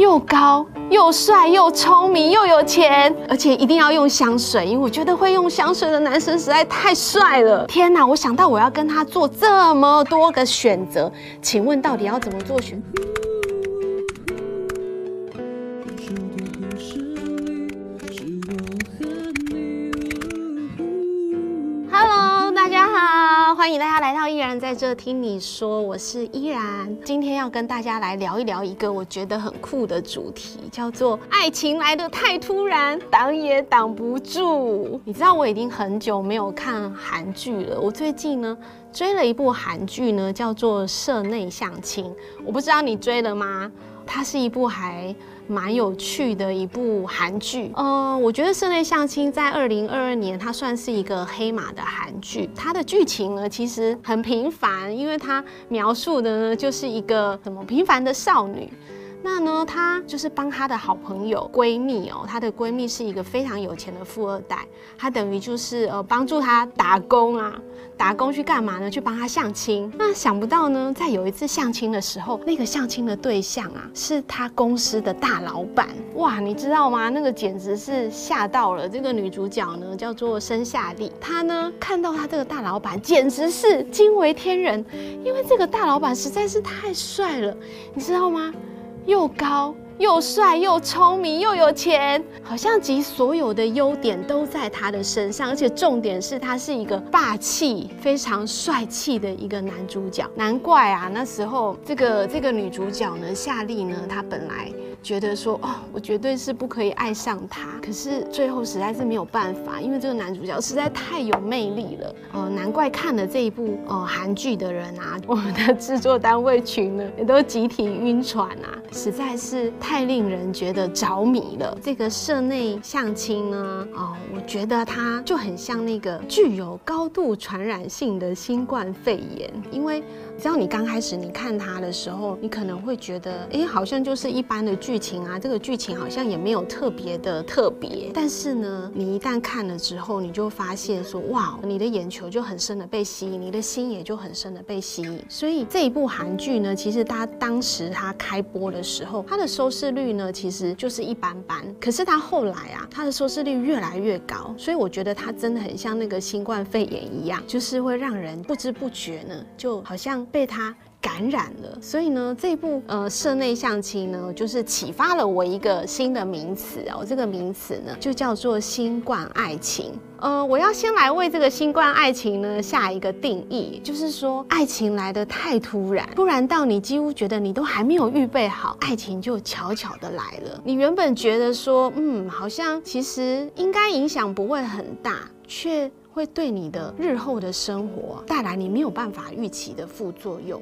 又高又帅又聪明又有钱，而且一定要用香水，因为我觉得会用香水的男生实在太帅了。天哪，我想到我要跟他做这么多个选择，请问到底要怎么做选？欢迎大家来到依然在这听你说，我是依然。今天要跟大家来聊一聊一个我觉得很酷的主题，叫做爱情来得太突然，挡也挡不住。你知道我已经很久没有看韩剧了，我最近呢追了一部韩剧呢，叫做《社内相亲》，我不知道你追了吗？它是一部还蛮有趣的一部韩剧，呃，我觉得《社内相亲》在二零二二年，它算是一个黑马的韩剧。它的剧情呢，其实很平凡，因为它描述的呢，就是一个什么平凡的少女。那呢，她就是帮她的好朋友闺蜜哦，她的闺蜜是一个非常有钱的富二代，她等于就是呃帮助她打工啊，打工去干嘛呢？去帮他相亲。那想不到呢，在有一次相亲的时候，那个相亲的对象啊，是他公司的大老板。哇，你知道吗？那个简直是吓到了这个女主角呢，叫做申夏丽。她呢看到她这个大老板，简直是惊为天人，因为这个大老板实在是太帅了，你知道吗？又高又帅又聪明又有钱，好像集所有的优点都在他的身上，而且重点是他是一个霸气、非常帅气的一个男主角。难怪啊，那时候这个这个女主角呢，夏丽呢，她本来。觉得说哦，我绝对是不可以爱上他，可是最后实在是没有办法，因为这个男主角实在太有魅力了，呃，难怪看了这一部呃韩剧的人啊，我们的制作单位群呢也都集体晕船啊，实在是太令人觉得着迷了。这个社内相亲呢，哦，我觉得它就很像那个具有高度传染性的新冠肺炎，因为。只要你刚开始你看它的时候，你可能会觉得，哎，好像就是一般的剧情啊，这个剧情好像也没有特别的特别。但是呢，你一旦看了之后，你就发现说，哇，你的眼球就很深的被吸引，你的心也就很深的被吸引。所以这一部韩剧呢，其实它当时它开播的时候，它的收视率呢，其实就是一般般。可是它后来啊，它的收视率越来越高，所以我觉得它真的很像那个新冠肺炎一样，就是会让人不知不觉呢，就好像。被他感染了，所以呢，这部呃社内相亲呢，就是启发了我一个新的名词哦。这个名词呢，就叫做新冠爱情。呃，我要先来为这个新冠爱情呢下一个定义，就是说，爱情来得太突然，突然到你几乎觉得你都还没有预备好，爱情就悄悄的来了。你原本觉得说，嗯，好像其实应该影响不会很大，却。会对你的日后的生活带来你没有办法预期的副作用。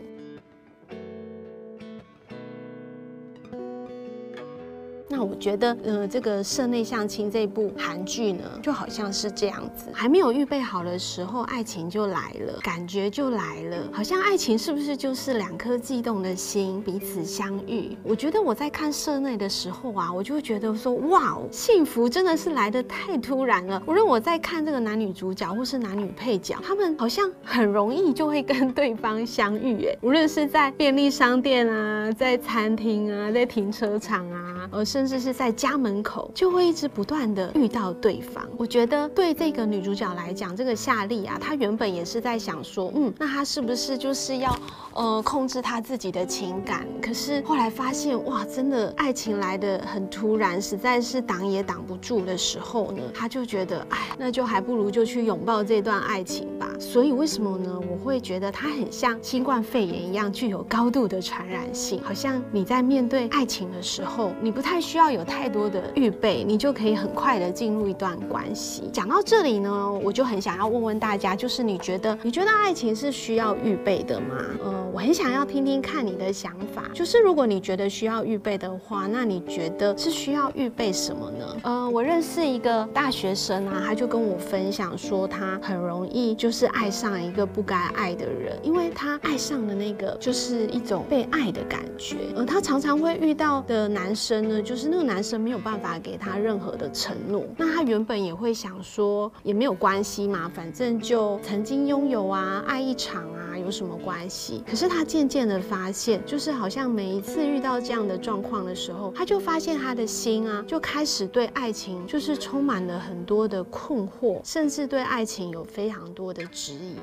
我觉得，呃，这个社内相亲这部韩剧呢，就好像是这样子，还没有预备好的时候，爱情就来了，感觉就来了，好像爱情是不是就是两颗悸动的心彼此相遇？我觉得我在看社内的时候啊，我就会觉得说，哇，幸福真的是来得太突然了。无论我在看这个男女主角或是男女配角，他们好像很容易就会跟对方相遇，哎，无论是在便利商店啊，在餐厅啊，在停车场啊，而。甚至是在家门口就会一直不断的遇到对方。我觉得对这个女主角来讲，这个夏丽啊，她原本也是在想说，嗯，那她是不是就是要呃控制她自己的情感？可是后来发现，哇，真的爱情来得很突然，实在是挡也挡不住的时候呢，她就觉得，哎，那就还不如就去拥抱这段爱情吧。所以为什么呢？我会觉得它很像新冠肺炎一样，具有高度的传染性，好像你在面对爱情的时候，你不太需要有太多的预备，你就可以很快的进入一段关系。讲到这里呢，我就很想要问问大家，就是你觉得你觉得爱情是需要预备的吗？呃，我很想要听听看你的想法。就是如果你觉得需要预备的话，那你觉得是需要预备什么呢？呃，我认识一个大学生啊，他就跟我分享说，他很容易就是爱上一个不该爱的人，因为他爱上的那个就是一种被爱的感觉。呃，他常常会遇到的男生呢，就是。那个男生没有办法给他任何的承诺。那他原本也会想说，也没有关系嘛，反正就曾经拥有啊，爱一场啊，有什么关系？可是他渐渐的发现，就是好像每一次遇到这样的状况的时候，他就发现他的心啊，就开始对爱情就是充满了很多的困惑，甚至对爱情有非常多的质疑。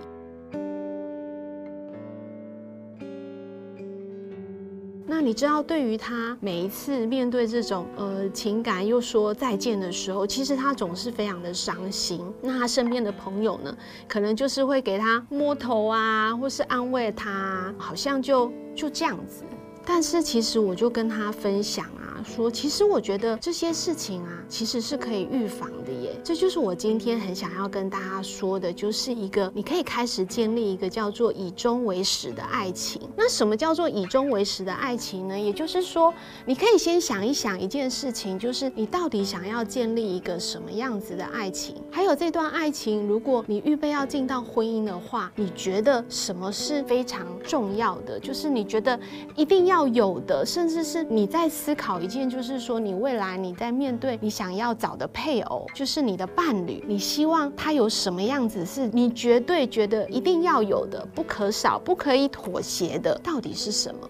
那你知道，对于他每一次面对这种呃情感又说再见的时候，其实他总是非常的伤心。那他身边的朋友呢，可能就是会给他摸头啊，或是安慰他，好像就就这样子。但是其实我就跟他分享啊。说，其实我觉得这些事情啊，其实是可以预防的耶。这就是我今天很想要跟大家说的，就是一个你可以开始建立一个叫做以终为始的爱情。那什么叫做以终为始的爱情呢？也就是说，你可以先想一想一件事情，就是你到底想要建立一个什么样子的爱情？还有这段爱情，如果你预备要进到婚姻的话，你觉得什么是非常重要的？就是你觉得一定要有的，甚至是你在思考一件。就是说，你未来你在面对你想要找的配偶，就是你的伴侣，你希望他有什么样子，是你绝对觉得一定要有的，不可少、不可以妥协的，到底是什么？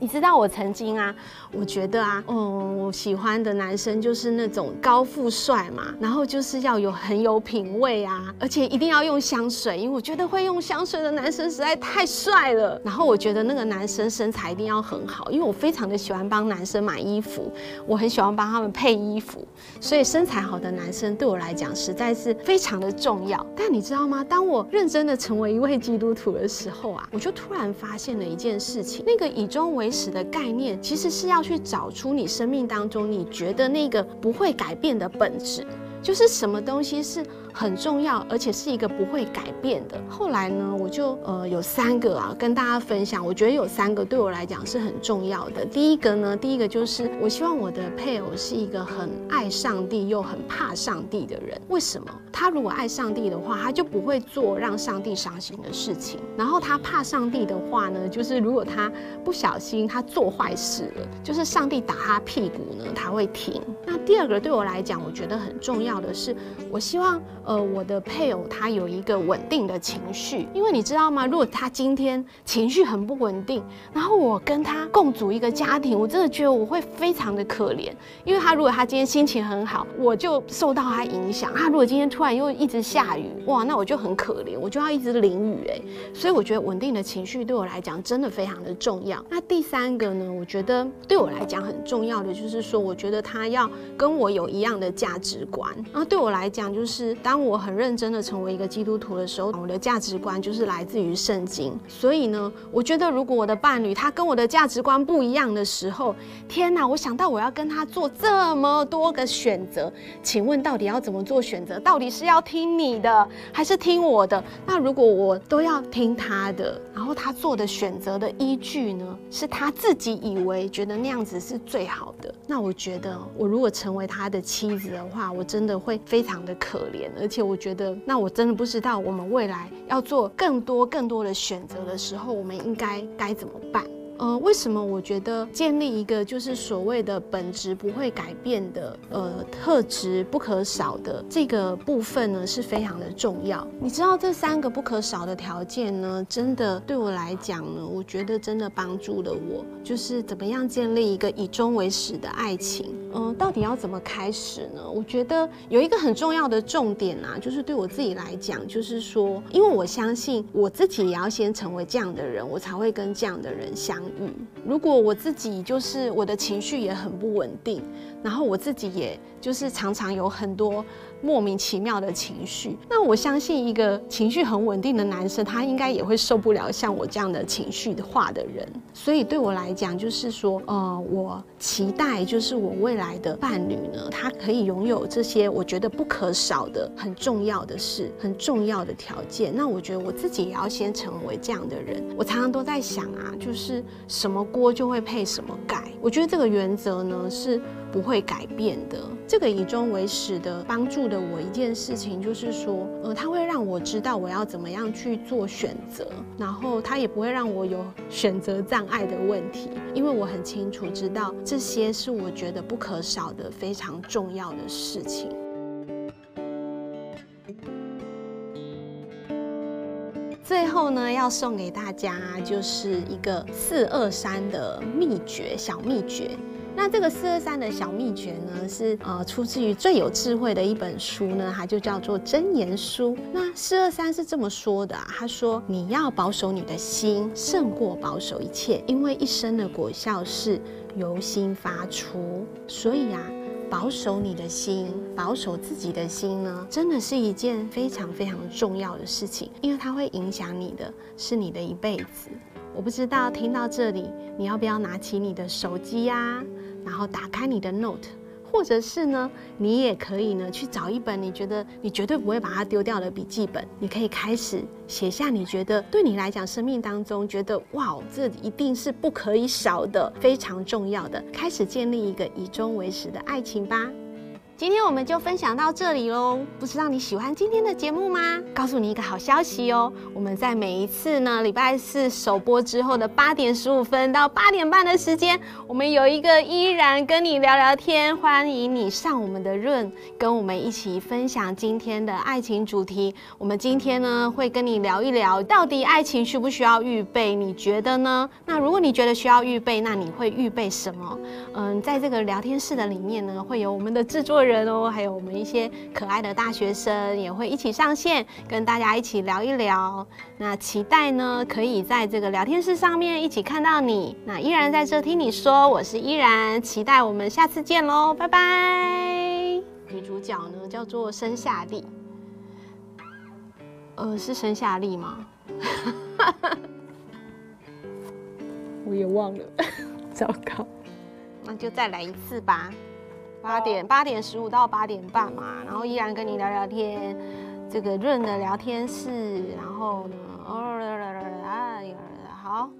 你知道我曾经啊，我觉得啊，嗯，我喜欢的男生就是那种高富帅嘛，然后就是要有很有品味啊，而且一定要用香水，因为我觉得会用香水的男生实在太帅了。然后我觉得那个男生身材一定要很好，因为我非常的喜欢帮男生买衣服，我很喜欢帮他们配衣服，所以身材好的男生对我来讲实在是非常的重要。但你知道吗？当我认真的成为一位基督徒的时候啊，我就突然发现了一件事情，那个以终为始的概念，其实是要去找出你生命当中你觉得那个不会改变的本质，就是什么东西是。很重要，而且是一个不会改变的。后来呢，我就呃有三个啊，跟大家分享。我觉得有三个对我来讲是很重要的。第一个呢，第一个就是我希望我的配偶是一个很爱上帝又很怕上帝的人。为什么？他如果爱上帝的话，他就不会做让上帝伤心的事情。然后他怕上帝的话呢，就是如果他不小心他做坏事了，就是上帝打他屁股呢，他会停。那第二个对我来讲，我觉得很重要的是，我希望。呃，我的配偶他有一个稳定的情绪，因为你知道吗？如果他今天情绪很不稳定，然后我跟他共组一个家庭，我真的觉得我会非常的可怜，因为他如果他今天心情很好，我就受到他影响；他如果今天突然又一直下雨，哇，那我就很可怜，我就要一直淋雨哎。所以我觉得稳定的情绪对我来讲真的非常的重要。那第三个呢，我觉得对我来讲很重要的就是说，我觉得他要跟我有一样的价值观。然后对我来讲，就是当我很认真的成为一个基督徒的时候，我的价值观就是来自于圣经。所以呢，我觉得如果我的伴侣他跟我的价值观不一样的时候，天哪！我想到我要跟他做这么多个选择，请问到底要怎么做选择？到底是要听你的还是听我的？那如果我都要听他的，然后他做的选择的依据呢，是他自己以为觉得那样子是最好的，那我觉得我如果成为他的妻子的话，我真的会非常的可怜。而且我觉得，那我真的不知道，我们未来要做更多更多的选择的时候，我们应该该怎么办？呃，为什么我觉得建立一个就是所谓的本质不会改变的呃特质不可少的这个部分呢，是非常的重要？你知道这三个不可少的条件呢，真的对我来讲呢，我觉得真的帮助了我，就是怎么样建立一个以终为始的爱情。嗯、到底要怎么开始呢？我觉得有一个很重要的重点啊，就是对我自己来讲，就是说，因为我相信我自己也要先成为这样的人，我才会跟这样的人相。嗯，如果我自己就是我的情绪也很不稳定，然后我自己也就是常常有很多。莫名其妙的情绪，那我相信一个情绪很稳定的男生，他应该也会受不了像我这样的情绪化的人。所以对我来讲，就是说，呃，我期待就是我未来的伴侣呢，他可以拥有这些我觉得不可少的、很重要的事、很重要的条件。那我觉得我自己也要先成为这样的人。我常常都在想啊，就是什么锅就会配什么盖。我觉得这个原则呢，是不会改变的。这个以终为始的帮助的我一件事情，就是说，呃，它会让我知道我要怎么样去做选择，然后它也不会让我有选择障碍的问题，因为我很清楚知道这些是我觉得不可少的非常重要的事情。最后呢，要送给大家就是一个四二三的秘诀，小秘诀。那这个四二三的小秘诀呢，是呃出自于最有智慧的一本书呢，它就叫做《箴言书》。那四二三是这么说的啊，他说：“你要保守你的心，胜过保守一切，因为一生的果效是由心发出。”所以啊，保守你的心，保守自己的心呢，真的是一件非常非常重要的事情，因为它会影响你的是你的一辈子。我不知道听到这里，你要不要拿起你的手机呀？然后打开你的 Note，或者是呢，你也可以呢去找一本你觉得你绝对不会把它丢掉的笔记本，你可以开始写下你觉得对你来讲生命当中觉得哇，这一定是不可以少的，非常重要的，开始建立一个以终为始的爱情吧。今天我们就分享到这里喽，不知道你喜欢今天的节目吗？告诉你一个好消息哦，我们在每一次呢礼拜四首播之后的八点十五分到八点半的时间，我们有一个依然跟你聊聊天，欢迎你上我们的润跟我们一起分享今天的爱情主题。我们今天呢会跟你聊一聊，到底爱情需不需要预备？你觉得呢？那如果你觉得需要预备，那你会预备什么？嗯，在这个聊天室的里面呢，会有我们的制作人。人哦，还有我们一些可爱的大学生也会一起上线，跟大家一起聊一聊。那期待呢，可以在这个聊天室上面一起看到你。那依然在这听你说，我是依然，期待我们下次见喽，拜拜。女主角呢叫做生夏丽，呃，是生夏丽吗？我也忘了，糟糕，那就再来一次吧。八点八点十五到八点半嘛，然后依然跟你聊聊天，这个润的聊天室，然后呢，哦，好。